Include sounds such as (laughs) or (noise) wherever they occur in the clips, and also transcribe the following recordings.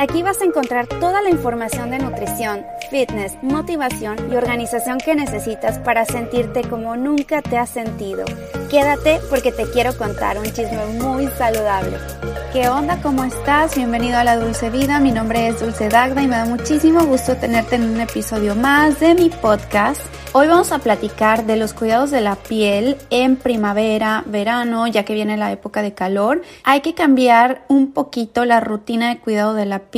Aquí vas a encontrar toda la información de nutrición, fitness, motivación y organización que necesitas para sentirte como nunca te has sentido. Quédate porque te quiero contar un chisme muy saludable. ¿Qué onda? ¿Cómo estás? Bienvenido a la Dulce Vida. Mi nombre es Dulce Dagda y me da muchísimo gusto tenerte en un episodio más de mi podcast. Hoy vamos a platicar de los cuidados de la piel en primavera, verano, ya que viene la época de calor. Hay que cambiar un poquito la rutina de cuidado de la piel.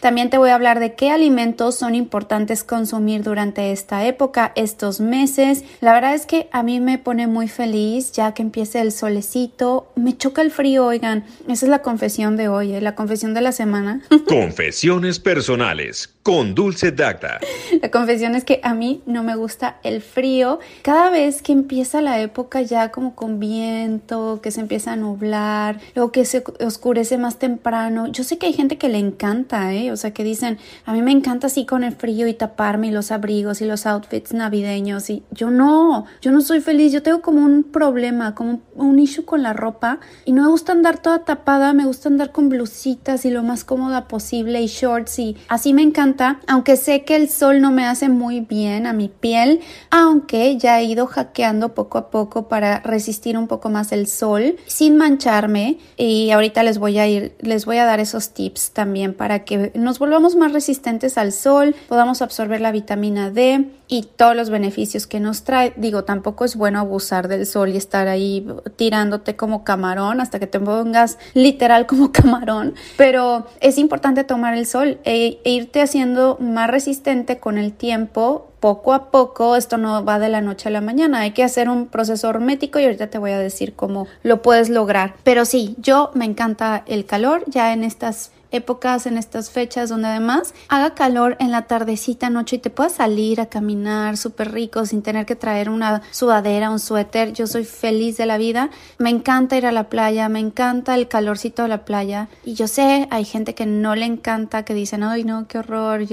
También te voy a hablar de qué alimentos son importantes consumir durante esta época, estos meses. La verdad es que a mí me pone muy feliz ya que empiece el solecito. Me choca el frío, oigan. Esa es la confesión de hoy, ¿eh? la confesión de la semana. (laughs) Confesiones personales con Dulce Dacta. La confesión es que a mí no me gusta el frío. Cada vez que empieza la época ya como con viento, que se empieza a nublar, luego que se oscurece más temprano. Yo sé que hay gente que le encanta, ¿eh? O sea, que dicen, a mí me encanta así con el frío y taparme y los abrigos y los outfits navideños. Y yo no, yo no soy feliz. Yo tengo como un problema, como un issue con la ropa y no me gusta andar toda tapada, me gusta andar con blusitas y lo más cómoda posible y shorts y así me encanta aunque sé que el sol no me hace muy bien a mi piel, aunque ya he ido hackeando poco a poco para resistir un poco más el sol sin mancharme y ahorita les voy a ir, les voy a dar esos tips también para que nos volvamos más resistentes al sol, podamos absorber la vitamina D y todos los beneficios que nos trae. Digo, tampoco es bueno abusar del sol y estar ahí tirándote como camarón hasta que te pongas literal como (laughs) camarón, pero es importante tomar el sol e, e irte haciendo más resistente con el tiempo poco a poco, esto no va de la noche a la mañana, hay que hacer un proceso hermético y ahorita te voy a decir cómo lo puedes lograr. Pero sí, yo me encanta el calor, ya en estas épocas, en estas fechas donde además haga calor en la tardecita, noche y te puedas salir a caminar súper rico sin tener que traer una sudadera, un suéter. Yo soy feliz de la vida. Me encanta ir a la playa, me encanta el calorcito de la playa. Y yo sé, hay gente que no le encanta, que dicen, ay no, qué horror,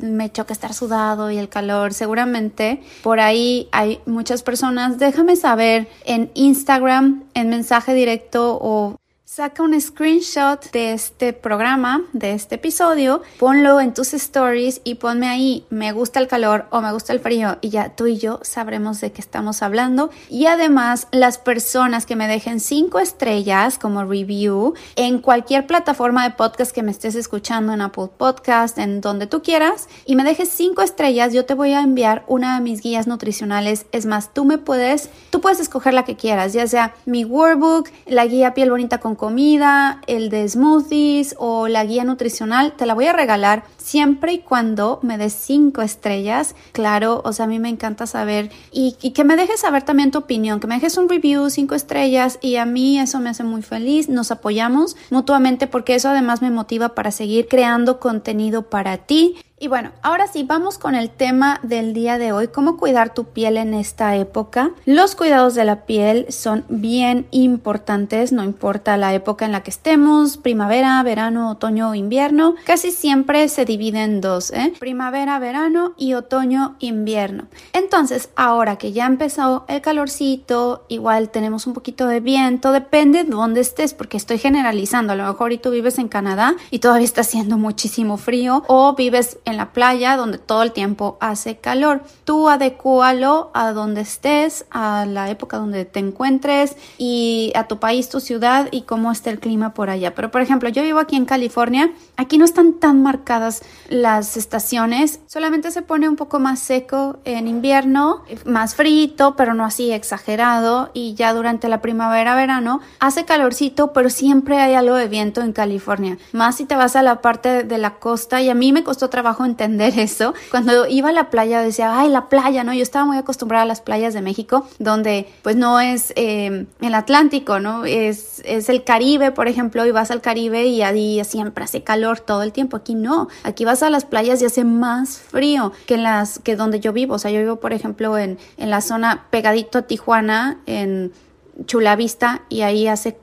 me choca estar sudado y el calor. Seguramente por ahí hay muchas personas. Déjame saber en Instagram, en mensaje directo o Saca un screenshot de este programa, de este episodio, ponlo en tus stories y ponme ahí me gusta el calor o me gusta el frío y ya tú y yo sabremos de qué estamos hablando. Y además las personas que me dejen cinco estrellas como review en cualquier plataforma de podcast que me estés escuchando, en Apple Podcast, en donde tú quieras, y me dejes cinco estrellas, yo te voy a enviar una de mis guías nutricionales. Es más, tú me puedes, tú puedes escoger la que quieras, ya sea mi workbook, la guía piel bonita con comida, el de smoothies o la guía nutricional, te la voy a regalar siempre y cuando me des cinco estrellas. Claro, o sea, a mí me encanta saber y, que me dejes saber también tu opinión, que me dejes un review, cinco estrellas y a mí eso me hace muy feliz. Nos apoyamos mutuamente porque eso además me motiva para seguir creando contenido para ti. Y bueno, ahora sí, vamos con el tema del día de hoy, cómo cuidar tu piel en esta época. Los cuidados de la piel son bien importantes, no importa la época en la que estemos, primavera, verano, otoño o invierno, casi siempre se divide en dos, ¿eh? primavera, verano y otoño, invierno. Entonces, ahora que ya empezó el calorcito, igual tenemos un poquito de viento, depende de dónde estés, porque estoy generalizando, a lo mejor y tú vives en Canadá y todavía está haciendo muchísimo frío, o vives en la playa donde todo el tiempo hace calor. Tú adecúalo a donde estés, a la época donde te encuentres y a tu país, tu ciudad y cómo está el clima por allá. Pero por ejemplo, yo vivo aquí en California, aquí no están tan marcadas las estaciones, solamente se pone un poco más seco en invierno, más frito, pero no así exagerado y ya durante la primavera, verano hace calorcito, pero siempre hay algo de viento en California. Más si te vas a la parte de la costa y a mí me costó trabajo entender (laughs) eso. Cuando iba a la playa decía, ay, la playa, ¿no? Yo estaba muy acostumbrada a las playas de México, donde pues no es eh, el Atlántico, ¿no? Es, es el Caribe, por ejemplo, y vas al Caribe y ahí siempre hace calor todo el tiempo. Aquí no, aquí vas a las playas y hace más frío que en las que donde yo vivo. O sea, yo vivo, por ejemplo, en, en la zona pegadito a Tijuana, en Chula Vista, y ahí hace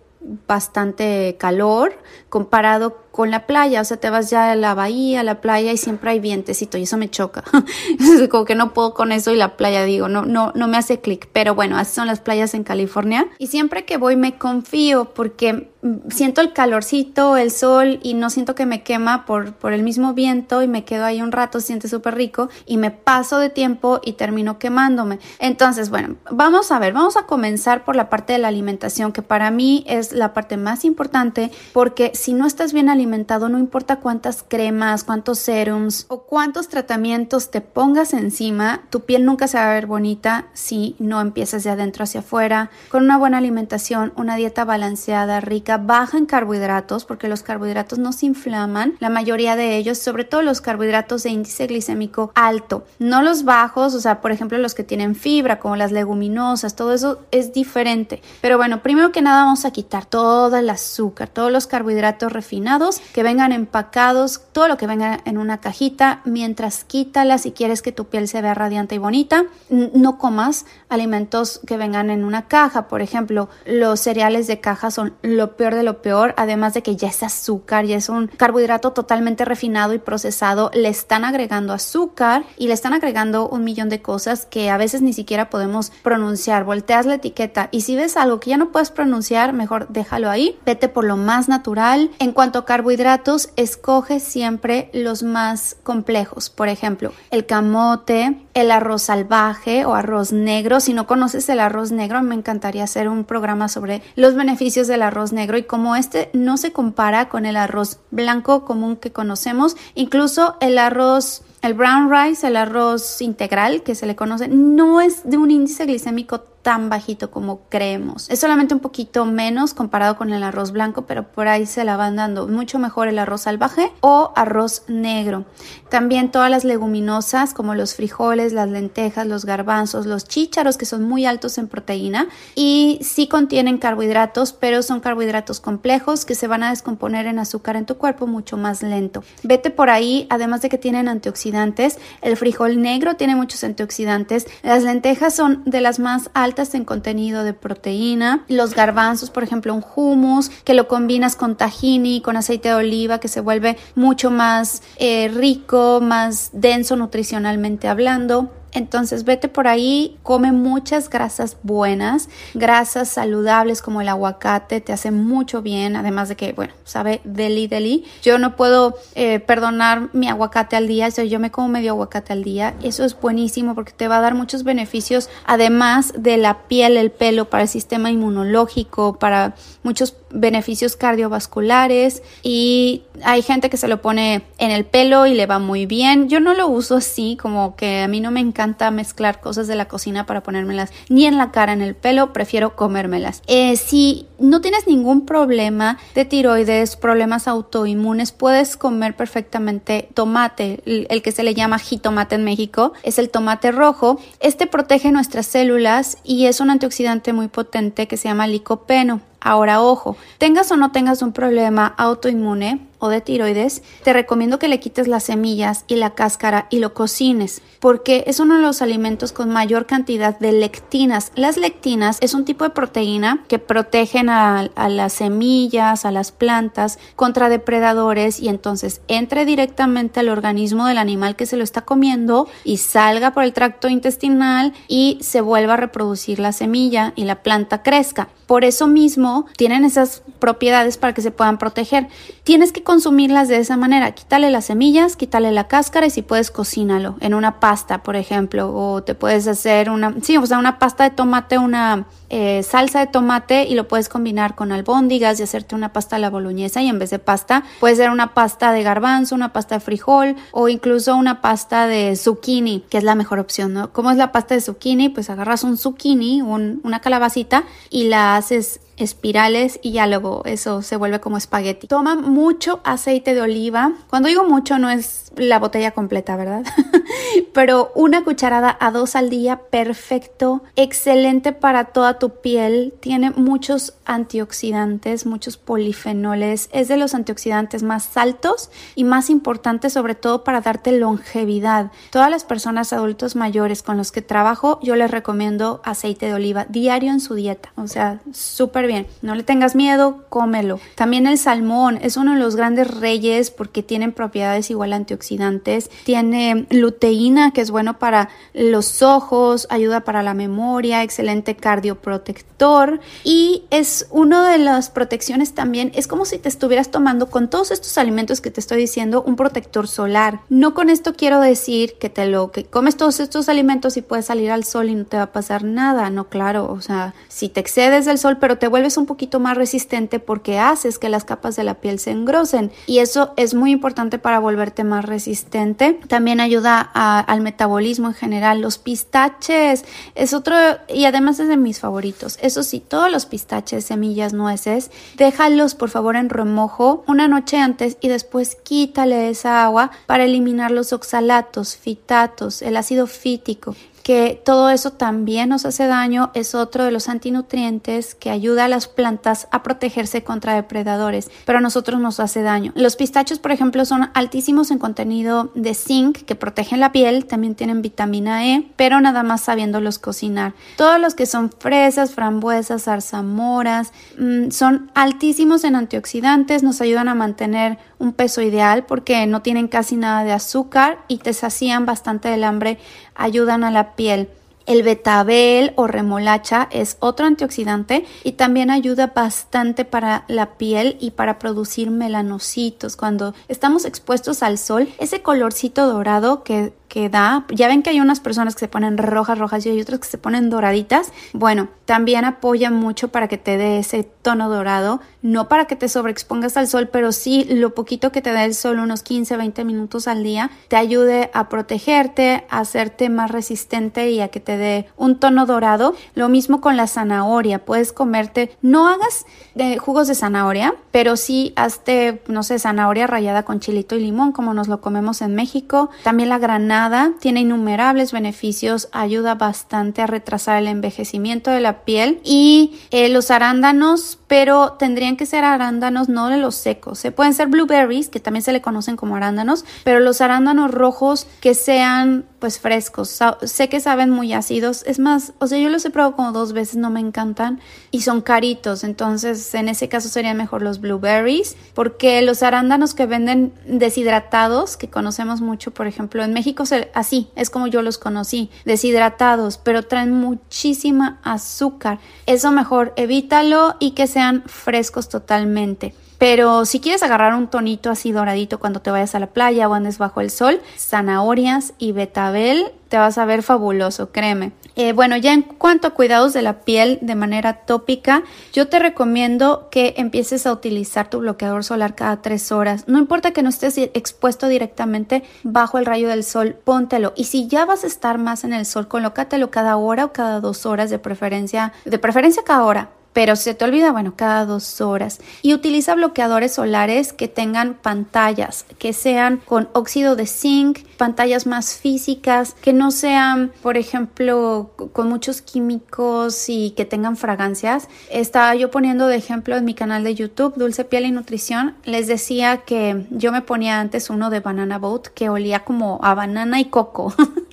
bastante calor comparado con la playa, o sea, te vas ya a la bahía, a la playa y siempre hay vientecito y eso me choca. (laughs) como que no puedo con eso y la playa digo, no, no, no me hace clic. Pero bueno, así son las playas en California. Y siempre que voy me confío porque siento el calorcito, el sol y no siento que me quema por, por el mismo viento y me quedo ahí un rato, siente súper rico y me paso de tiempo y termino quemándome. Entonces, bueno, vamos a ver, vamos a comenzar por la parte de la alimentación que para mí es la parte más importante porque si no estás bien alimentado, no importa cuántas cremas, cuántos serums o cuántos tratamientos te pongas encima, tu piel nunca se va a ver bonita si no empiezas de adentro hacia afuera, con una buena alimentación, una dieta balanceada, rica baja en carbohidratos porque los carbohidratos no se inflaman, la mayoría de ellos, sobre todo los carbohidratos de índice glicémico alto, no los bajos, o sea, por ejemplo los que tienen fibra como las leguminosas, todo eso es diferente. Pero bueno, primero que nada vamos a quitar todo el azúcar, todos los carbohidratos refinados que vengan empacados, todo lo que venga en una cajita, mientras quítalas si quieres que tu piel se vea radiante y bonita, no comas alimentos que vengan en una caja, por ejemplo, los cereales de caja son lo peor de lo peor, además de que ya es azúcar, ya es un carbohidrato totalmente refinado y procesado, le están agregando azúcar y le están agregando un millón de cosas que a veces ni siquiera podemos pronunciar. Volteas la etiqueta y si ves algo que ya no puedes pronunciar, mejor déjalo ahí, vete por lo más natural. En cuanto a carbohidratos, escoge siempre los más complejos, por ejemplo, el camote, el arroz salvaje o arroz negro. Si no conoces el arroz negro, me encantaría hacer un programa sobre los beneficios del arroz negro y como este no se compara con el arroz blanco común que conocemos, incluso el arroz el brown rice, el arroz integral que se le conoce, no es de un índice glicémico tan bajito como creemos. Es solamente un poquito menos comparado con el arroz blanco, pero por ahí se la van dando mucho mejor el arroz salvaje o arroz negro. También todas las leguminosas como los frijoles, las lentejas, los garbanzos, los chícharos que son muy altos en proteína y sí contienen carbohidratos, pero son carbohidratos complejos que se van a descomponer en azúcar en tu cuerpo mucho más lento. Vete por ahí, además de que tienen antioxidantes, el frijol negro tiene muchos antioxidantes, las lentejas son de las más altas en contenido de proteína. Los garbanzos, por ejemplo, un hummus que lo combinas con tahini, con aceite de oliva, que se vuelve mucho más eh, rico, más denso nutricionalmente hablando. Entonces vete por ahí, come muchas grasas buenas, grasas saludables como el aguacate, te hace mucho bien, además de que, bueno, sabe deli deli. Yo no puedo eh, perdonar mi aguacate al día, yo me como medio aguacate al día, eso es buenísimo porque te va a dar muchos beneficios, además de la piel, el pelo, para el sistema inmunológico, para muchos beneficios cardiovasculares y hay gente que se lo pone en el pelo y le va muy bien. Yo no lo uso así, como que a mí no me encanta mezclar cosas de la cocina para ponérmelas ni en la cara, en el pelo, prefiero comérmelas. Eh, si no tienes ningún problema de tiroides, problemas autoinmunes, puedes comer perfectamente tomate, el que se le llama jitomate en México, es el tomate rojo. Este protege nuestras células y es un antioxidante muy potente que se llama licopeno. Ahora, ojo, tengas o no tengas un problema autoinmune, o de tiroides, te recomiendo que le quites las semillas y la cáscara y lo cocines, porque es uno de los alimentos con mayor cantidad de lectinas. Las lectinas es un tipo de proteína que protegen a, las semillas, a las plantas contra depredadores y entonces entre directamente al organismo del animal que se lo está comiendo y salga por el tracto intestinal y se vuelva a reproducir la semilla y la planta crezca. Por eso mismo tienen esas propiedades para que se puedan proteger. Tienes que consumirlas de esa manera. Quítale las semillas, quítale la cáscara y si puedes cocínalo en una pasta, por ejemplo, o te puedes hacer una, sí, o sea, una pasta de tomate, una eh, salsa de tomate y lo puedes combinar con albóndigas y hacerte una pasta a la boloñesa y en vez de pasta puede ser una pasta de garbanzo, una pasta de frijol o incluso una pasta de zucchini, que es la mejor opción, ¿no? ¿Cómo es la pasta de zucchini? Pues agarras un zucchini, una calabacita y la haces espirales y ya luego eso se vuelve como espagueti. Toma mucho aceite de oliva. Cuando digo mucho no es la botella completa, ¿verdad? (laughs) Pero una cucharada a dos al día, perfecto, excelente para toda tu piel. Tiene muchos antioxidantes, muchos polifenoles. Es de los antioxidantes más altos y más importantes sobre todo para darte longevidad. Todas las personas adultos mayores con los que trabajo, yo les recomiendo aceite de oliva diario en su dieta. O sea, súper No le tengas miedo, cómelo. También el salmón es uno de los grandes reyes porque tienen propiedades igual antioxidantes. Tiene luteína, que es bueno para los ojos, ayuda para la memoria, excelente cardioprotector. Y es una de las protecciones también, es como si te estuvieras tomando con todos estos alimentos que te estoy diciendo un protector solar. No con esto quiero decir que te lo que comes todos estos alimentos y puedes salir al sol y no te va a pasar nada, no claro, o sea, si te excedes del sol pero te vuelves un poquito más resistente porque haces que las capas de la piel se engrosen y eso es muy importante para volverte más resistente. También ayuda al metabolismo en general. Los pistaches es otro y además es de mis favoritos. Eso sí, todos los pistaches, semillas, nueces, déjalos por favor en remojo una noche antes y después quítale esa agua para eliminar los oxalatos, fitatos, el ácido fítico que todo eso también nos hace daño, es otro de los antinutrientes que ayuda a las plantas a protegerse contra depredadores, pero a nosotros nos hace daño. Los pistachos, por ejemplo, son altísimos en contenido de zinc que protegen la piel, también tienen vitamina E, pero nada más sabiéndolos cocinar. Todos los que son fresas, frambuesas, zarzamoras, mm, son altísimos en antioxidantes, nos ayudan a mantener un peso ideal porque no tienen casi nada de azúcar y te sacían bastante del hambre, ayudan a la piel. El betabel o remolacha es otro antioxidante y también ayuda bastante para la piel y para producir melanocitos. Cuando estamos expuestos al sol, ese colorcito dorado que que da. Ya ven que hay unas personas que se ponen rojas, rojas y hay otras que se ponen doraditas. Bueno, también apoya mucho para que te dé ese tono dorado. No para que te sobreexpongas al sol, pero sí lo poquito que te da el sol, unos 15, 20 minutos al día, te ayude a protegerte, a hacerte más resistente y a que te dé un tono dorado. Lo mismo con la zanahoria. Puedes comerte, no hagas de jugos de zanahoria, pero sí hazte, no sé, zanahoria rallada con chilito y limón, como nos lo comemos en México. También la granada tiene innumerables beneficios, ayuda bastante a retrasar el envejecimiento de la piel y eh, los arándanos, pero tendrían que ser arándanos no de los secos. Se pueden ser blueberries, que también se le conocen como arándanos, pero los arándanos rojos que sean pues frescos. sé que saben muy ácidos. Es más, o sea, yo los he probado como dos veces, no me encantan y son caritos. Entonces, en ese caso serían mejor los blueberries, porque los arándanos que venden deshidratados, que conocemos mucho, por ejemplo, en México así, es como yo los conocí, deshidratados, pero traen muchísima azúcar. Eso mejor evítalo y que frescos totalmente. Pero si quieres agarrar un tonito así doradito cuando te vayas a la playa o andes bajo el sol, zanahorias y betabel, te vas a ver fabuloso, créeme. Eh, bueno, ya en cuanto a cuidados de la piel de manera tópica, yo te recomiendo que empieces a utilizar tu bloqueador solar cada tres horas. No importa que no estés expuesto directamente bajo el rayo del sol, póntelo. Y si ya vas a estar más en el sol, colócatelo cada hora o cada dos horas de preferencia, de preferencia cada hora pero se te olvida, bueno, cada dos horas. Y utiliza bloqueadores solares que tengan pantallas, que sean con óxido de zinc, pantallas más físicas, que no sean, por ejemplo, con muchos químicos y que tengan fragancias. Estaba yo poniendo de ejemplo en mi canal de YouTube, Dulce Piel y Nutrición, les decía que yo me ponía antes uno de Banana Boat que olía como a banana y coco. (laughs)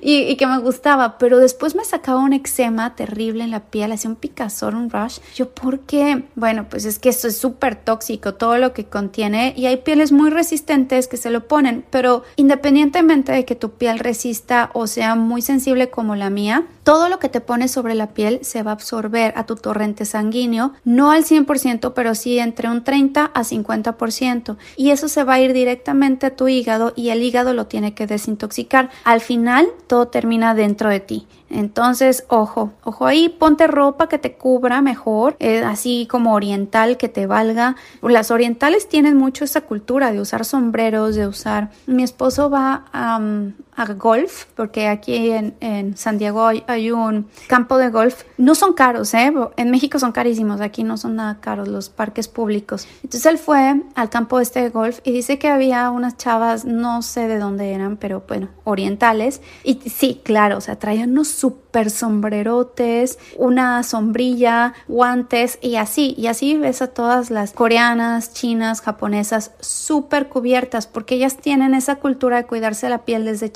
y, que me gustaba, pero después me sacaba un eczema terrible en la piel, hacía un picazón, un rush. Yo, ¿por qué? Bueno, pues es que esto es súper tóxico, todo lo que contiene, y hay pieles muy resistentes que se lo ponen, pero independientemente de que tu piel resista o sea muy sensible como la mía, todo lo que te pones sobre la piel se va a absorber a tu torrente sanguíneo, no al 100%, pero sí entre un 30 a 50%, y eso se va a ir directamente a tu hígado y el hígado lo tiene que desintoxicar. Al final, todo termina dentro de ti. Entonces, ojo, ojo ahí, ponte ropa que te cubra mejor, eh, así como oriental que te valga. Las orientales tienen mucho esa cultura de usar sombreros, de usar. Mi esposo va a golf, porque aquí en, San Diego hay, un campo de golf. No son caros, ¿eh? En México son carísimos, aquí no son nada caros los parques públicos. Entonces él fue al campo este de golf y dice que había unas chavas, no sé de dónde eran, pero bueno, orientales. Y sí, claro, o sea, traían unos super sombrerotes, una sombrilla, guantes y así. Y así ves a todas las coreanas, chinas, japonesas súper cubiertas porque ellas tienen esa cultura de cuidarse la piel desde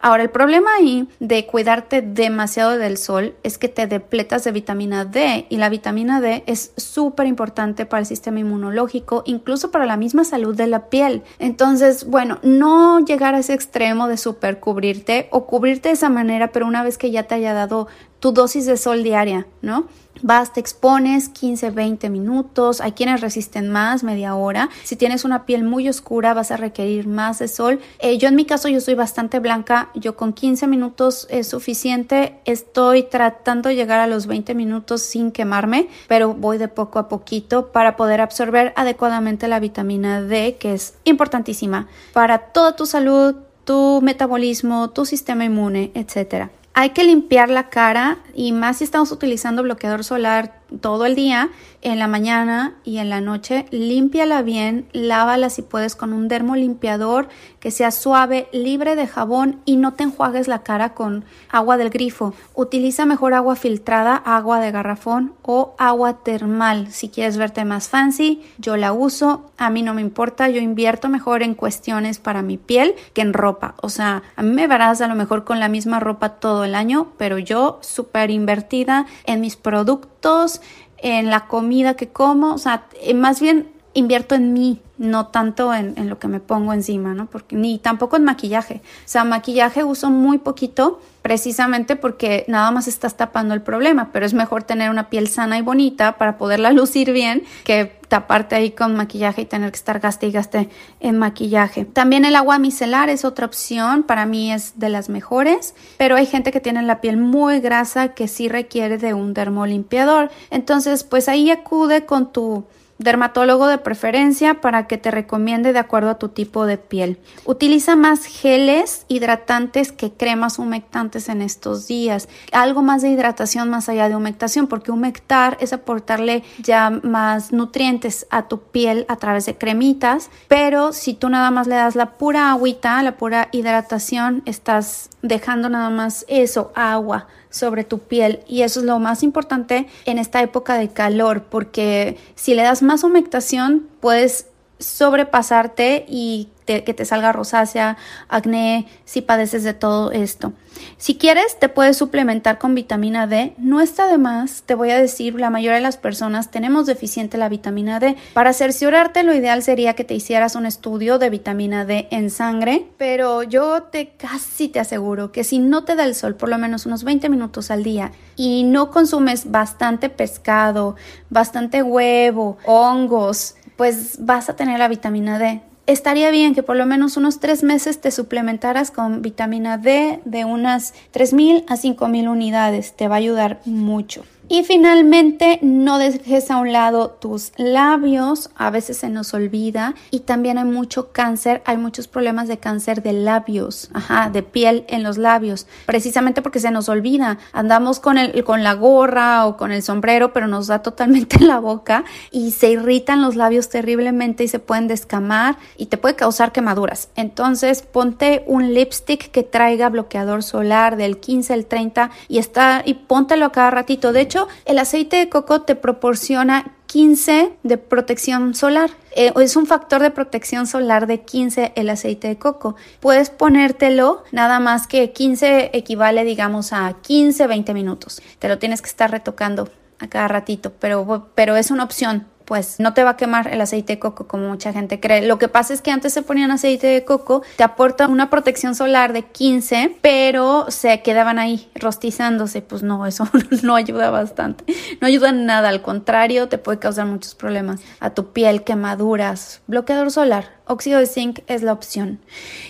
Ahora, el problema ahí de cuidarte demasiado del sol es que te depletas de vitamina D y la vitamina D es súper importante para el sistema inmunológico, incluso para la misma salud de la piel. Entonces, bueno, no llegar a ese extremo de super cubrirte o cubrirte de esa manera, pero una vez que ya te haya dado tu dosis de sol diaria, ¿no? Vas, te expones 15, 20 minutos. Hay quienes resisten más, media hora. Si tienes una piel muy oscura, vas a requerir más de sol. Eh, yo en mi caso, yo soy bastante blanca. Yo con 15 minutos es suficiente. Estoy tratando de llegar a los 20 minutos sin quemarme, pero voy de poco a poquito para poder absorber adecuadamente la vitamina D, que es importantísima para toda tu salud, tu metabolismo, tu sistema inmune, etcétera. Hay que limpiar la cara y más si estamos utilizando bloqueador solar todo el día, en la mañana y en la noche, límpiala bien, lávala si puedes con un dermolimpiador que sea suave, libre de jabón y no te enjuagues la cara con agua del grifo. Utiliza mejor agua filtrada, agua de garrafón o agua termal si quieres verte más fancy. Yo la uso, a mí no me importa, yo invierto mejor en cuestiones para mi piel que en ropa. O sea, a mí me verás a lo mejor con la misma ropa todo el año, pero yo súper invertida en mis productos, en la comida que como, o sea, eh, más bien invierto en mí, no tanto en, en, lo que me pongo encima, ¿no? Porque, ni tampoco en maquillaje. O sea, maquillaje uso muy poquito precisamente porque nada más estás tapando el problema, pero es mejor tener una piel sana y bonita para poderla (laughs) lucir bien que taparte ahí con maquillaje y tener que estar gaste y gaste en maquillaje. También el agua micelar es otra opción, para mí es de las mejores, pero hay gente que tiene la piel muy grasa que sí requiere de un dermolimpiador. Entonces, pues ahí acude con tu dermatólogo de preferencia para que te recomiende de acuerdo a tu tipo de piel. Utiliza más geles hidratantes que cremas humectantes en estos días. Algo más de hidratación más allá de humectación, porque humectar es aportarle ya más nutrientes a tu piel a través de cremitas, pero si tú nada más le das la pura agüita, la pura hidratación, estás dejando nada más eso, agua sobre tu piel y eso es lo más importante en esta época de calor porque si le das más humectación puedes sobrepasarte y que te salga rosácea, acné, si padeces de todo esto. Si quieres, te puedes suplementar con vitamina D. No está de más, te voy a decir, la mayoría de las personas tenemos deficiente la vitamina D. Para cerciorarte, lo ideal sería que te hicieras un estudio de vitamina D en sangre, pero yo te casi te aseguro que si no te da el sol por lo menos unos 20 minutos al día y no consumes bastante pescado, bastante huevo, hongos, pues vas a tener la vitamina D estaría bien que por lo menos unos tres meses te suplementaras con vitamina D de unas 3.000 a 5.000 unidades. Te va a ayudar mucho. Y finalmente, no dejes a un lado tus labios, a veces se nos olvida y también hay mucho cáncer, hay muchos problemas de cáncer de labios, ajá, de piel en los labios, precisamente porque se nos olvida. Andamos con el con la gorra o con el sombrero, pero nos da totalmente en (laughs) la boca y se irritan los labios terriblemente y se pueden descamar y te puede causar quemaduras. Entonces, ponte un lipstick que traiga bloqueador solar del 15 al 30 y está y póntelo a cada ratito. De hecho, el aceite de coco te proporciona 15 de protección solar. Eh, es un factor de protección solar de 15 el aceite de coco. Puedes ponértelo, nada más que 15 equivale, digamos, a 15, 20 minutos. Te lo tienes que estar retocando a cada ratito, pero, pero es una opción pues no te va a quemar el aceite de coco como mucha gente cree. Lo que pasa es que antes se ponían aceite de coco, te aporta una protección solar de 15, pero se quedaban ahí rostizándose. Pues no, eso (laughs) no ayuda bastante. No ayuda en nada, al contrario, te puede causar muchos problemas a tu piel, quemaduras, bloqueador solar. Óxido de zinc es la opción.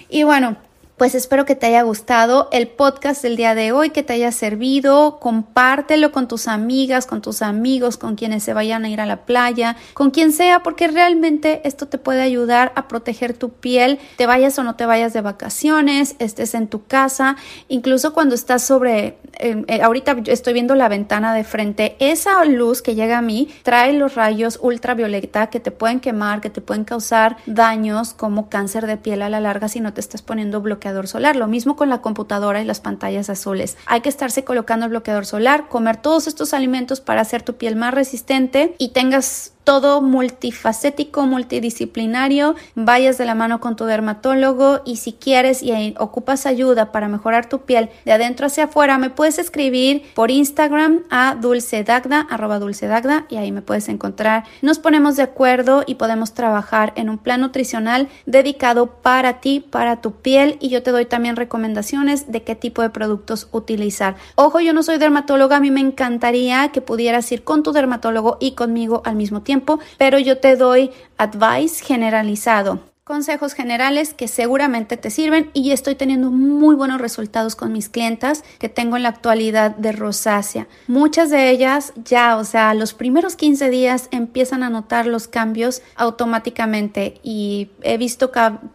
Y bueno, pues espero que te haya gustado el podcast del día de hoy, que te haya servido. Compártelo con tus amigas, con tus amigos, con quienes se vayan a ir a la playa, con quien sea, porque realmente esto te puede ayudar a proteger tu piel, te vayas o no te vayas de vacaciones, estés en tu casa, incluso cuando estás sobre, eh, eh, ahorita estoy viendo la ventana de frente, esa luz que llega a mí trae los rayos ultravioleta que te pueden quemar, que te pueden causar daños como cáncer de piel a la larga si no te estás poniendo bloqueador bloqueador solar. Lo mismo con la computadora y las pantallas azules. Hay que estarse colocando el bloqueador solar, comer todos estos alimentos para hacer tu piel más resistente y tengas todo multifacético, multidisciplinario, vayas de la mano con tu dermatólogo y si quieres y ocupas ayuda para mejorar tu piel de adentro hacia afuera, me puedes escribir por Instagram a dulcedagda, arroba dulcedagda y ahí me puedes encontrar. Nos ponemos de acuerdo y podemos trabajar en un plan nutricional dedicado para ti, para tu piel y yo te doy también recomendaciones de qué tipo de productos utilizar. Ojo, yo no soy dermatóloga, a mí me encantaría que pudieras ir con tu dermatólogo y conmigo al mismo tiempo pero yo te doy advice generalizado consejos generales que seguramente te sirven y estoy teniendo muy buenos resultados con mis clientas que tengo en la actualidad de rosácea. Muchas de ellas ya, o sea, los primeros 15 días empiezan a notar los cambios automáticamente y he visto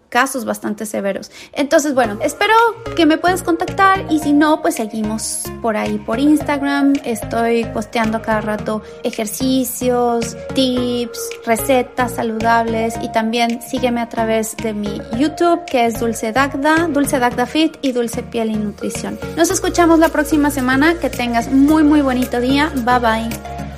casos bastante severos. Entonces, bueno, espero que me puedas contactar y si no, pues seguimos por ahí por Instagram. Estoy posteando cada rato ejercicios, tips, recetas saludables y también sígueme a través de mi YouTube que es Dulce Dagda, Dulce Dagda Fit y Dulce Piel y Nutrición. Nos escuchamos la próxima semana. Que tengas muy muy bonito día. Bye bye.